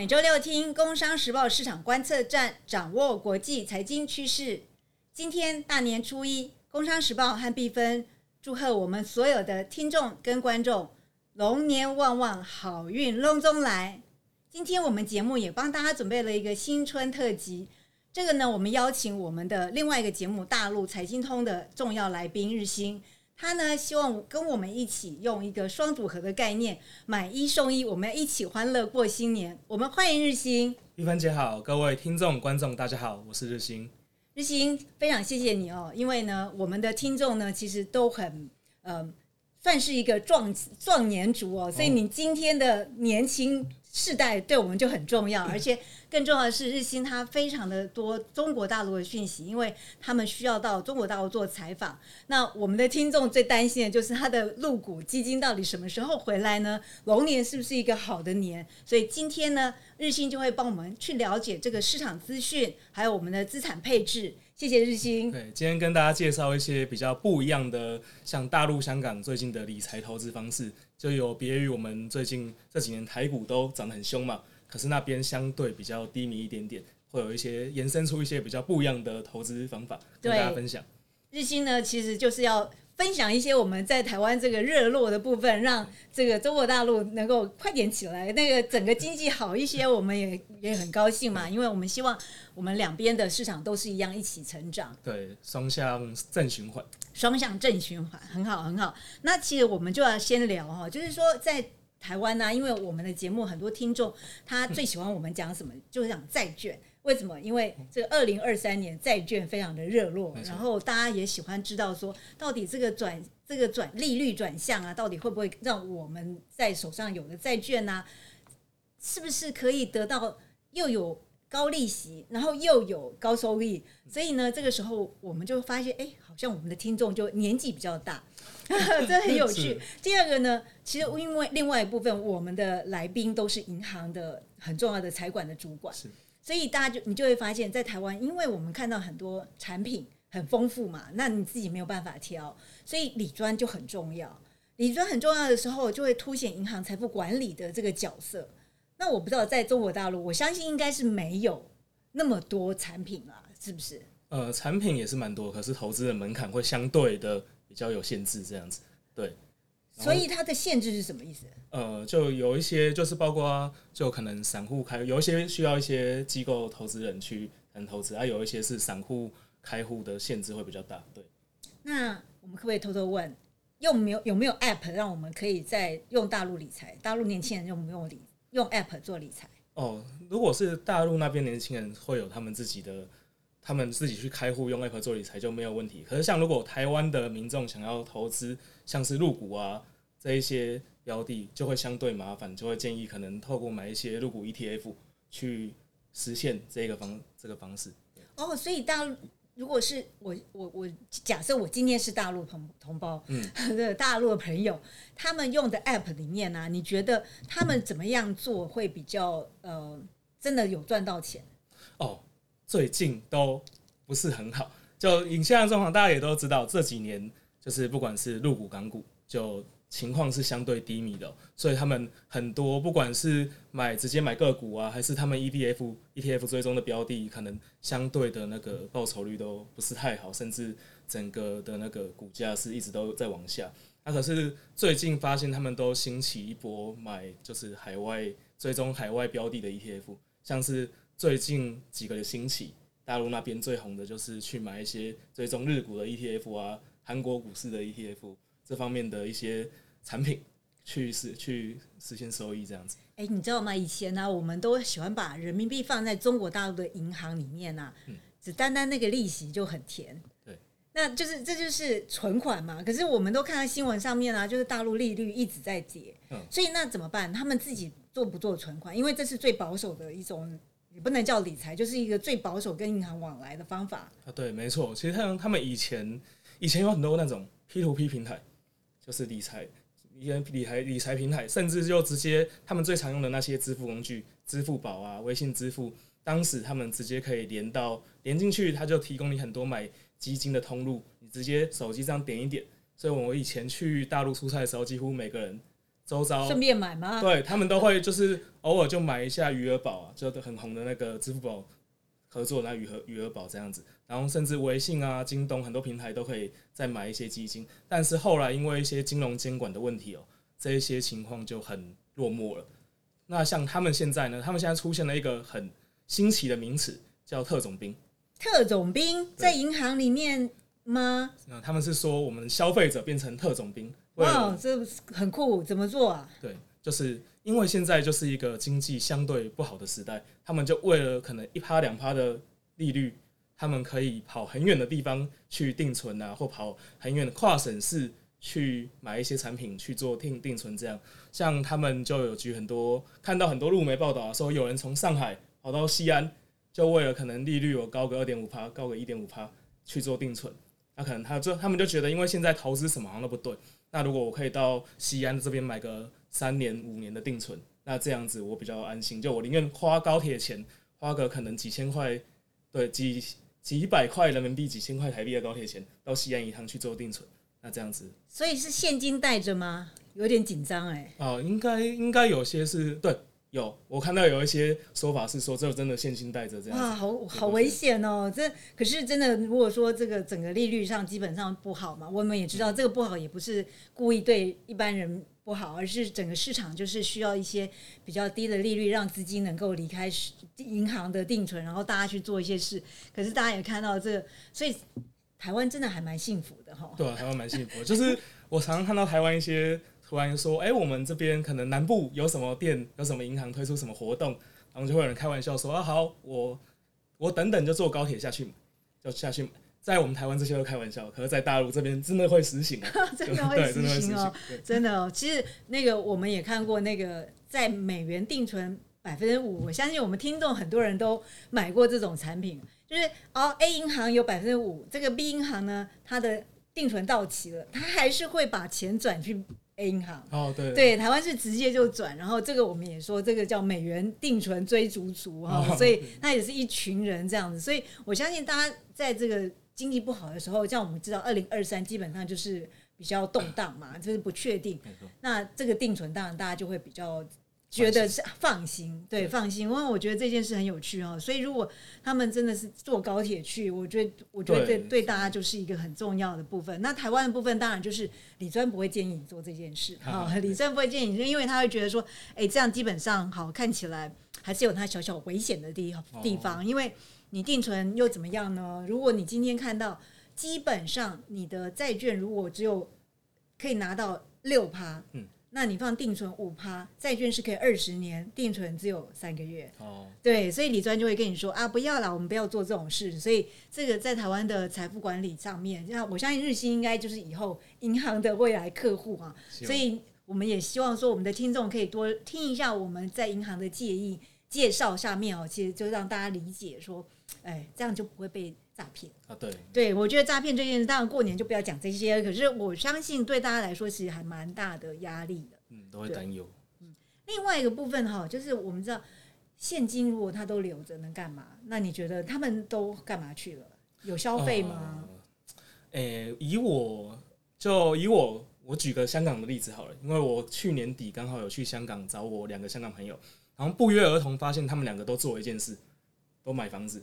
每周六听《工商时报》市场观测站，掌握国际财经趋势。今天大年初一，《工商时报》和碧芬祝贺我们所有的听众跟观众龙年旺旺，好运隆中来。今天我们节目也帮大家准备了一个新春特辑。这个呢，我们邀请我们的另外一个节目《大陆财经通》的重要来宾日新。他呢，希望跟我们一起用一个双组合的概念，买一送一，我们一起欢乐过新年。我们欢迎日新，玉芬姐好，各位听众观众大家好，我是日新。日新非常谢谢你哦，因为呢，我们的听众呢其实都很呃，算是一个壮壮年族哦，所以你今天的年轻。世代对我们就很重要，而且更重要的是，日新它非常的多中国大陆的讯息，因为他们需要到中国大陆做采访。那我们的听众最担心的就是他的入股基金到底什么时候回来呢？龙年是不是一个好的年？所以今天呢，日新就会帮我们去了解这个市场资讯，还有我们的资产配置。谢谢日新。对，今天跟大家介绍一些比较不一样的，像大陆、香港最近的理财投资方式。就有别于我们最近这几年台股都涨得很凶嘛，可是那边相对比较低迷一点点，会有一些延伸出一些比较不一样的投资方法跟大家分享。日新呢，其实就是要。分享一些我们在台湾这个热络的部分，让这个中国大陆能够快点起来，那个整个经济好一些，我们也也很高兴嘛。因为我们希望我们两边的市场都是一样一起成长，对，双向正循环，双向正循环很好很好。那其实我们就要先聊哈，就是说在台湾呢，因为我们的节目很多听众他最喜欢我们讲什么，就是讲债券。为什么？因为这个二零二三年债券非常的热络，然后大家也喜欢知道说，到底这个转这个转利率转向啊，到底会不会让我们在手上有的债券呢，是不是可以得到又有高利息，然后又有高收益？所以呢，这个时候我们就发现，哎，好像我们的听众就年纪比较大，这很有趣。第二个呢，其实因为另外一部分，我们的来宾都是银行的很重要的财管的主管。所以大家就你就会发现，在台湾，因为我们看到很多产品很丰富嘛，那你自己没有办法挑，所以理专就很重要。理专很重要的时候，就会凸显银行财富管理的这个角色。那我不知道在中国大陆，我相信应该是没有那么多产品啊，是不是？呃，产品也是蛮多，可是投资的门槛会相对的比较有限制，这样子，对。所以它的限制是什么意思？呃，就有一些就是包括就可能散户开，有一些需要一些机构投资人去谈投资，啊有一些是散户开户的限制会比较大。对。那我们可不可以偷偷问，用没有有没有 App 让我们可以在用大陆理财？大陆年轻人用不用理用 App 做理财？哦，如果是大陆那边年轻人会有他们自己的，他们自己去开户用 App 做理财就没有问题。可是像如果台湾的民众想要投资，像是入股啊。这一些标的就会相对麻烦，就会建议可能透过买一些入股 ETF 去实现这个方这个方式。哦，所以大陆如果是我我我假设我今天是大陆同同胞，嗯，对大陆的朋友，他们用的 App 里面呢，你觉得他们怎么样做会比较呃真的有赚到钱？哦，最近都不是很好，就以现在状况，大家也都知道，这几年就是不管是入股港股就。情况是相对低迷的，所以他们很多不管是买直接买个股啊，还是他们 ETF ETF 追踪的标的，可能相对的那个报酬率都不是太好，甚至整个的那个股价是一直都在往下。那可是最近发现他们都兴起一波买，就是海外追踪海外标的的 ETF，像是最近几个兴起，大陆那边最红的就是去买一些追踪日股的 ETF 啊，韩国股市的 ETF。这方面的一些产品去实去实现收益，这样子。哎，你知道吗？以前呢，我们都喜欢把人民币放在中国大陆的银行里面啊，只单单那个利息就很甜。对，那就是这就是存款嘛。可是我们都看到新闻上面啊，就是大陆利率一直在跌。嗯，所以那怎么办？他们自己做不做存款？因为这是最保守的一种，也不能叫理财，就是一个最保守跟银行往来的方法。啊，对，没错。其实他他们以前以前有很多那种 P to P 平台。就是理财，一些理财理财平台，甚至就直接他们最常用的那些支付工具，支付宝啊、微信支付，当时他们直接可以连到连进去，他就提供你很多买基金的通路，你直接手机这样点一点。所以我以前去大陆出差的时候，几乎每个人周遭顺便买吗？对他们都会就是偶尔就买一下余额宝啊，就很红的那个支付宝合作那余额余额宝这样子，然后甚至微信啊、京东很多平台都可以再买一些基金，但是后来因为一些金融监管的问题哦，这一些情况就很落寞了。那像他们现在呢，他们现在出现了一个很新奇的名词，叫特种兵。特种兵在银行里面吗？那他们是说我们消费者变成特种兵，哇，这很酷，怎么做啊？对，就是因为现在就是一个经济相对不好的时代，他们就为了可能一趴两趴的利率，他们可以跑很远的地方去定存啊，或跑很远的跨省市去买一些产品去做定定存。这样，像他们就有举很多看到很多路媒报道啊说，有人从上海跑到西安，就为了可能利率有高个二点五趴，高个一点五趴去做定存。那可能他就他们就觉得，因为现在投资什么好像都不对，那如果我可以到西安这边买个三年五年的定存，那这样子我比较安心。就我宁愿花高铁钱，花个可能几千块，对几几百块人民币、几千块台币的高铁钱，到西安一趟去做定存，那这样子所以是现金带着吗？有点紧张哎。哦、应该应该有些是对。有，我看到有一些说法是说，这真的现金带着这样子。哇，好好危险哦！这可是真的，如果说这个整个利率上基本上不好嘛，我们也知道这个不好也不是故意对一般人不好，而是整个市场就是需要一些比较低的利率，让资金能够离开市银行的定存，然后大家去做一些事。可是大家也看到这个，所以台湾真的还蛮幸福的哈。对啊，台湾蛮幸福的。就是我常常看到台湾一些突然说，哎、我们这边可能南部有什么店，有什么银行推出什么活动，然后就会有人开玩笑说，啊，好，我我等等就坐高铁下去买，就下去买。在我们台湾这些都开玩笑，可是在大陆这边真的会实行啊，真的会实实行哦真的哦，其实那个我们也看过那个在美元定存百分之五，我相信我们听众很多人都买过这种产品，就是哦 A 银行有百分之五，这个 B 银行呢，它的定存到期了，它还是会把钱转去 A 银行。哦，对，对，台湾是直接就转，然后这个我们也说这个叫美元定存追逐族哈，哦所以那也是一群人这样子，所以我相信大家在这个经济不好的时候，像我们知道二零二三基本上就是比较动荡嘛，就是不确定，那这个定存当然大家就会比较。觉得是放心，对，对放心，因为我觉得这件事很有趣哦。所以如果他们真的是坐高铁去，我觉得，我觉得对对对大家就是一个很重要的部分。那台湾的部分当然就是李专不会建议你做这件事，哈、啊李专不会建议你，因为他会觉得说，哎，这样基本上好看起来还是有它小小危险的地地方，因为你定存又怎么样呢？如果你今天看到，基本上你的债券如果只有可以拿到六趴，嗯。那你放定存五趴，债券是可以二十年，定存只有三个月。哦，对，所以李专就会跟你说啊，不要啦，我们不要做这种事。所以这个在台湾的财富管理上面，那我相信日新应该就是以后银行的未来客户啊。所以我们也希望说，我们的听众可以多听一下我们在银行的建议介绍下面哦，其实就让大家理解说，哎，这样就不会被诈骗。啊，对，对，我觉得诈骗这件事，当然过年就不要讲这些，可是我相信对大家来说，其实还蛮大的压力的。嗯，都会担忧。嗯另外一个部分哈，就是我们知道现金如果他都留着能干嘛？那你觉得他们都干嘛去了？有消费吗？呃？诶、以我就以我我举个香港的例子好了，因为我去年底刚好有去香港找我两个香港朋友，然后不约而同发现他们两个都做一件事，都买房子。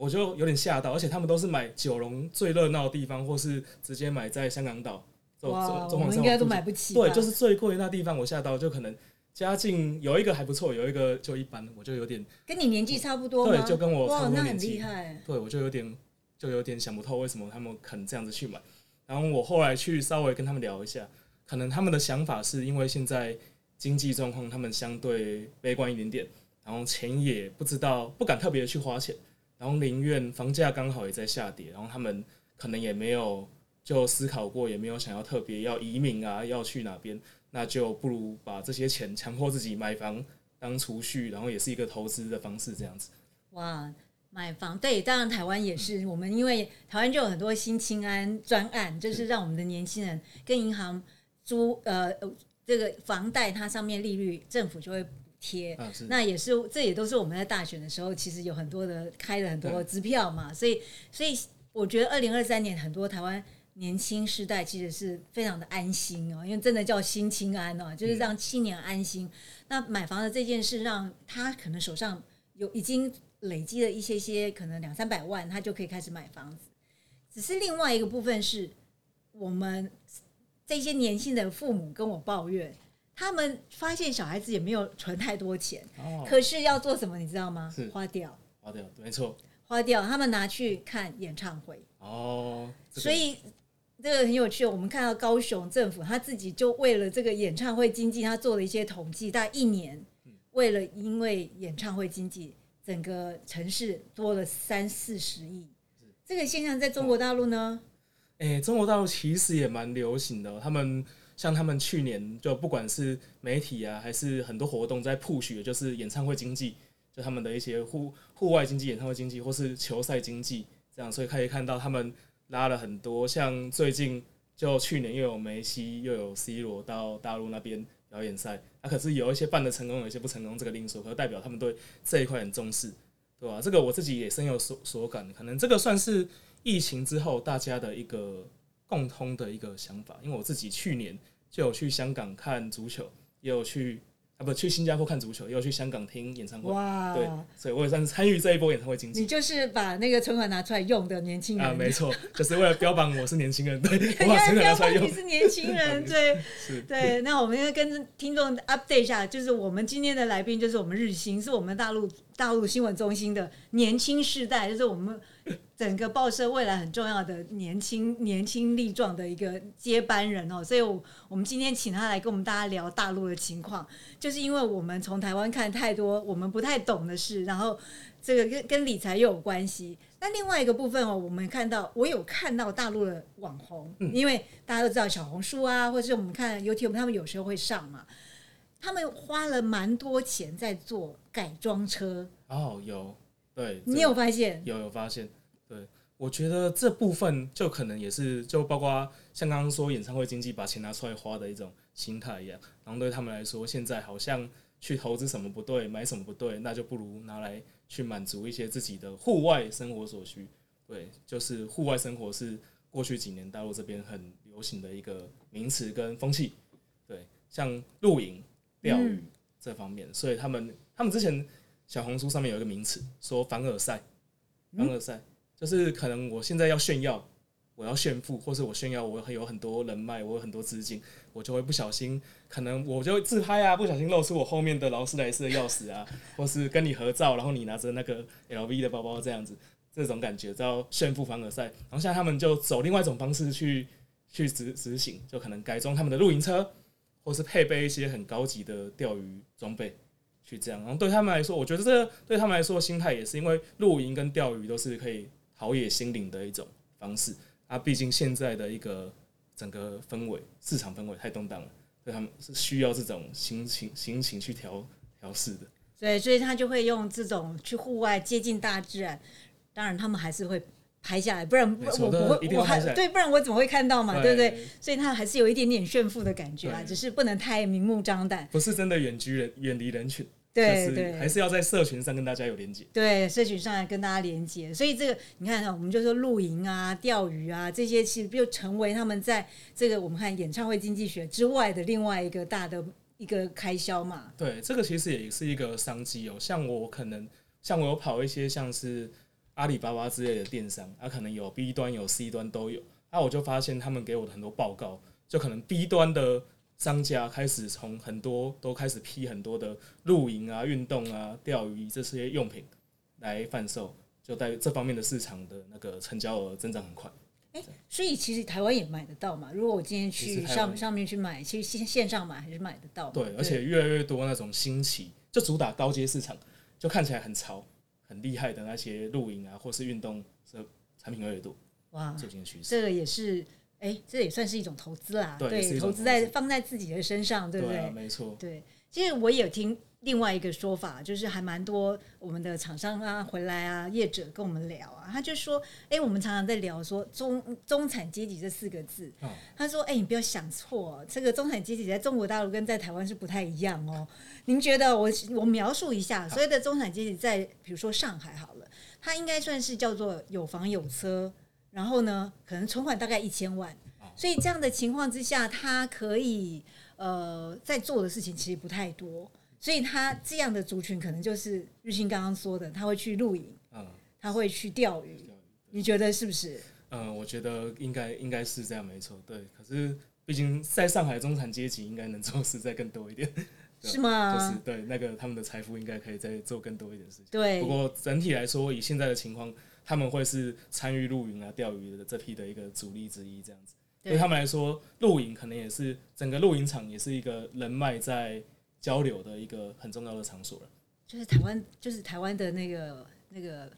我就有点吓到，而且他们都是买九龙最热闹的地方，或是直接买在香港岛。中哇，中我们应该都买不起。对，就是最贵的那地方，我吓到，就可能家境有一个还不错，有一个就一般，我就有点跟你年纪差不多吗？对，就跟我差哇，那很不多年纪厉害。对，我就有点就有点想不透为什么他们肯这样子去买。然后我后来去稍微跟他们聊一下，可能他们的想法是因为现在经济状况他们相对悲观一点点，然后钱也不知道不敢特别去花钱，然后宁愿房价刚好也在下跌，然后他们可能也没有就思考过，也没有想要特别要移民啊，要去哪边，那就不如把这些钱强迫自己买房当储蓄，然后也是一个投资的方式这样子。哇，买房对，当然台湾也是，我们因为台湾就有很多新青安专案，就是让我们的年轻人跟银行租呃这个房贷，它上面利率政府就会贴。啊，那也是，这也都是我们在大选的时候，其实有很多的开了很多支票嘛，所以所以我觉得二零二三年很多台湾年轻世代其实是非常的安心哦，因为真的叫心清安哦，就是让青年安心。那买房的这件事，让他可能手上有已经累积了一些些，可能两三百万，他就可以开始买房子。只是另外一个部分是，我们这些年轻的父母跟我抱怨，他们发现小孩子也没有存太多钱，哦，可是要做什么，你知道吗是？花掉，花掉，没错，花掉，他们拿去看演唱会。哦，这个所以这个很有趣。我们看到高雄政府他自己就为了这个演唱会经济，他做了一些统计，大概一年为了因为演唱会经济，整个城市多了三四十亿。这个现象在中国大陆呢？哎、中国大陆其实也蛮流行的哦、他们像他们去年就不管是媒体啊，还是很多活动在 push，就是演唱会经济，就他们的一些户户外经济、演唱会经济，或是球赛经济这样，所以可以看到他们拉了很多，像最近就去年又有梅西又有 C 罗到大陆那边表演赛，啊，可是有一些办的成功，有一些不成功，这个另说，可代表他们对这一块很重视，对吧、这个我自己也深有所所感，可能这个算是疫情之后大家的一个共通的一个想法，因为我自己去年就有去香港看足球，也有去啊不去新加坡看足球，也有去香港听演唱会，哇，对，所以我也算是参与这一波演唱会经济。你就是把那个存款拿出来用的年轻人啊，没错，就是为了标榜我是年轻人，对，我把存款拿出来用你，是年轻人，对 对。那我们要跟听众 update 一下，就是我们今天的来宾就是我们日新，是我们大陆大陆新闻中心的年轻世代，就是我们整个报社未来很重要的年轻年轻力壮的一个接班人哦。所以我，们今天请他来跟我们大家聊大陆的情况，就是因为我们从台湾看太多我们不太懂的事，然后这个跟 跟理财又有关系。那另外一个部分哦，我们看到我有看到大陆的网红，因为大家都知道小红书啊，或者是我们看 YouTube，他们有时候会上嘛，他们花了蛮多钱在做改装车，哦，有，对，你有发现？有有发现，对，我觉得这部分就可能也是就包括像刚刚说演唱会经济把钱拿出来花的一种心态一样，然后对他们来说，现在好像去投资什么不对，买什么不对，那就不如拿来去满足一些自己的户外生活所需。对，就是户外生活是过去几年大陆这边很流行的一个名词跟风气。对，像露营、钓鱼嗯这方面，所以他们他们之前小红书上面有一个名词说凡尔赛，凡尔赛就是可能我现在要炫耀，我要炫富，或是我炫耀我有很多人脉，我有很多资金，我就会不小心，可能我就会自拍啊，不小心露出我后面的劳斯莱斯的钥匙啊，或是跟你合照，然后你拿着那个 LV 的包包这样子，这种感觉叫炫富凡尔赛。然后现在他们就走另外一种方式去去执执行，就可能改装他们的露营车，或是配备一些很高级的钓鱼装备。去这样，然后对他们来说，我觉得这个对他们来说心态也是因为露营跟钓鱼都是可以陶冶心灵的一种方式啊。毕竟现在的一个整个氛围，市场氛围太动荡了，所以他们是需要这种心情心情去调调试的。对，所以他就会用这种去户外接近大自然，当然他们还是会拍下来，不然我不会，我还对，不然我怎么会看到嘛，对不对？所以他还是有一点点炫富的感觉啊，只是不能太明目张胆。不是真的远居人远离人群，就是对对，还是要在社群上跟大家有连接。对，社群上来跟大家连接，所以这个你看啊，我们就说露营啊、钓鱼啊这些，其实就成为他们在这个我们看演唱会经济学之外的另外一个大的一个开销嘛。对，这个其实也是一个商机哦。像我可能，像我有跑一些像是阿里巴巴之类的电商，啊，可能有 B 端有 C 端都有，啊，我就发现他们给我的很多报告，就可能 B 端的商家开始从很多都开始批很多的露营啊、运动啊、钓鱼这些用品来贩售，就在这方面的市场的那个成交额增长很快。所以其实台湾也买得到嘛。如果我今天去上上面去买，其实线线上买还是买得到嘛。对，而且越来越多那种新奇，就主打高阶市场，就看起来很潮、很厉害的那些露营啊，或是运动的产品越来越多，哇，最近的趋势。这个也是，哎，这也算是一种投资啦。对投资在放在自己的身上，对不对？啊，没错。对，其实我也有听另外一个说法，就是还蛮多我们的厂商啊回来啊，业者跟我们聊啊，他就说，哎、我们常常在聊说中中产阶级这四个字，哦他说，哎、你不要想错，这个中产阶级在中国大陆跟在台湾是不太一样哦。您觉得我我描述一下，所谓的中产阶级在比如说上海好了，他应该算是叫做有房有车。然后呢，可能存款大概一千万，所以这样的情况之下，他可以呃在做的事情其实不太多，所以他这样的族群可能就是日新刚刚说的，他会去露营，嗯，他会去钓鱼，你觉得是不是？嗯，我觉得应该应该是这样，没错，对。可是毕竟在上海中产阶级应该能做事再更多一点，是吗？就是对那个他们的财富应该可以再做更多一点事情。对。不过整体来说，以现在的情况，他们会是参与露营啊、钓鱼的这批的一个主力之一，这样子。对他们来说，露营可能也是整个露营场也是一个人脉在交流的一个很重要的场所了。就是台湾，就是台湾的那个那个。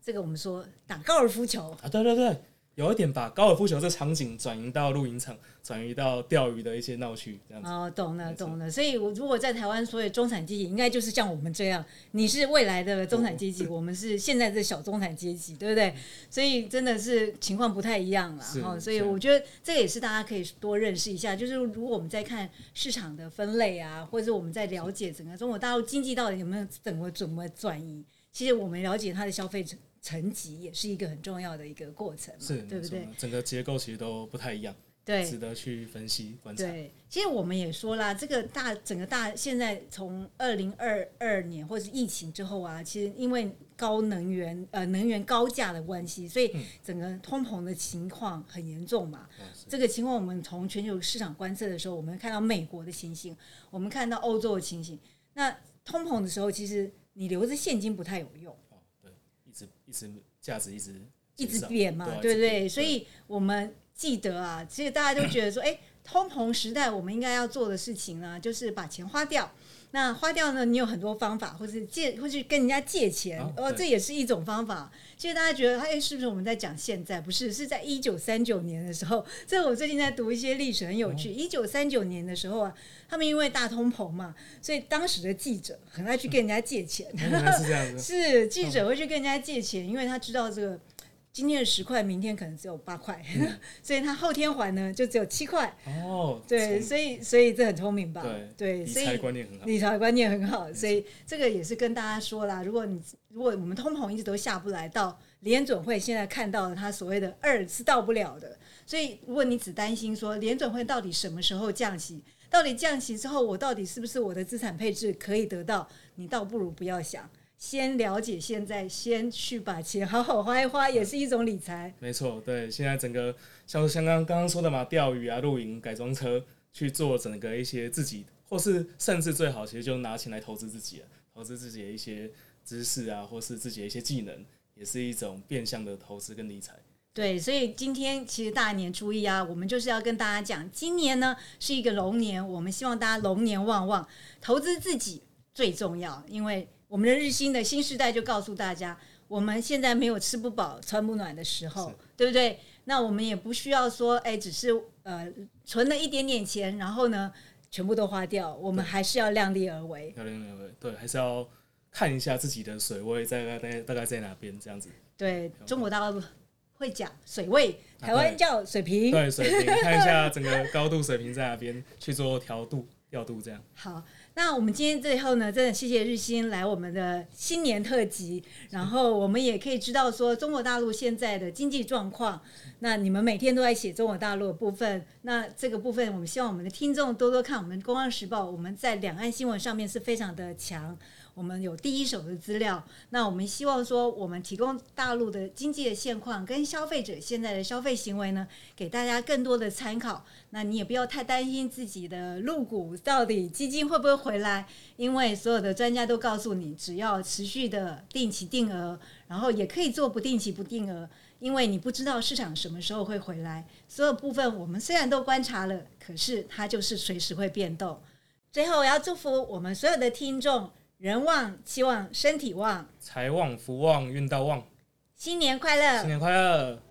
这个我们说打高尔夫球啊，对对对，有一点把高尔夫球这场景转移到露营场，转移到钓鱼的一些闹区这样子。哦，懂了懂了。所以，我如果在台湾，所有中产阶级应该就是像我们这样，你是未来的中产阶级，我们是现在的小中产阶级，对不对？所以真的是情况不太一样了哈。所以我觉得这个也是大家可以多认识一下。就是如果我们在看市场的分类啊，或者我们在了解整个中国大陆经济到底有没有怎么怎么转移，其实我们了解它的消费者。层级也是一个很重要的一个过程，是，对不对？整个结构其实都不太一样，对，值得去分析观察。对，其实我们也说啦，这个大整个大现在从二零二二年或者是疫情之后啊，其实因为高能源呃能源高价的关系，所以整个通膨的情况很严重嘛。这个情况我们从全球市场观测的时候，我们看到美国的情形，我们看到欧洲的情形。那通膨的时候，其实你留着现金不太有用。一直价值一直一直贬嘛，对不对？所以我们记得啊，其实大家都觉得说，哎，通膨时代我们应该要做的事情呢，就是把钱花掉。那花掉呢？你有很多方法，或是借，或是跟人家借钱，哦，这也是一种方法。其实大家觉得，哎，是不是我们在讲现在？不是，是在一九三九年的时候。这我最近在读一些历史，很有趣。一九三九年的时候啊，他们因为大通膨嘛，所以当时的记者很爱去跟人家借钱。是这样子。是记者会去跟人家借钱，因为他知道这个。今天的十块，明天可能只有八块，所以他后天还呢，就只有七块。哦，对，所以所以这很聪明吧？对，理财观念很好。理财观念很好，所以这个也是跟大家说啦。如果你如果我们通膨一直都下不来，到联准会现在看到了它所谓的二是到不了的。所以如果你只担心说联准会到底什么时候降息，到底降息之后我到底是不是我的资产配置可以得到，你倒不如不要想。先了解现在，先去把钱好好花一花，也是一种理财。没错，对，现在整个像像刚刚刚说的嘛，钓鱼啊、露营、改装车去做整个一些自己，或是甚至最好，其实就拿钱来投资自己了，投资自己的一些知识啊，或是自己的一些技能，也是一种变相的投资跟理财。对，所以今天其实大年初一啊，我们就是要跟大家讲，今年呢是一个龙年，我们希望大家龙年旺旺，投资自己最重要，因为。我们的日新的新时代就告诉大家，我们现在没有吃不饱穿不暖的时候，对不对？那我们也不需要说，哎，只是呃存了一点点钱，然后呢全部都花掉。我们还是要量力而为，量力而为。对，还是要看一下自己的水位在大概大概在哪边，这样子。对中国大陆会讲水位，台湾叫水平。对，水平看一下整个 高度水平在哪边去做调度调度，这样好。那我们今天最后呢，真的谢谢日新来我们的新年特辑，然后我们也可以知道说中国大陆现在的经济状况。那你们每天都在写中国大陆的部分，那这个部分我们希望我们的听众多多看我们《公安时报》，我们在两岸新闻上面是非常的强。我们有第一手的资料，那我们希望说，我们提供大陆的经济的现况跟消费者现在的消费行为呢，给大家更多的参考。那你也不要太担心自己的入股到底基金会不会回来，因为所有的专家都告诉你，只要持续的定期定额，然后也可以做不定期不定额，因为你不知道市场什么时候会回来。所有部分我们虽然都观察了，可是它就是随时会变动。最后，我要祝福我们所有的听众。人旺，气旺身体旺，财旺，福旺，运道旺，新年快乐，新年快乐。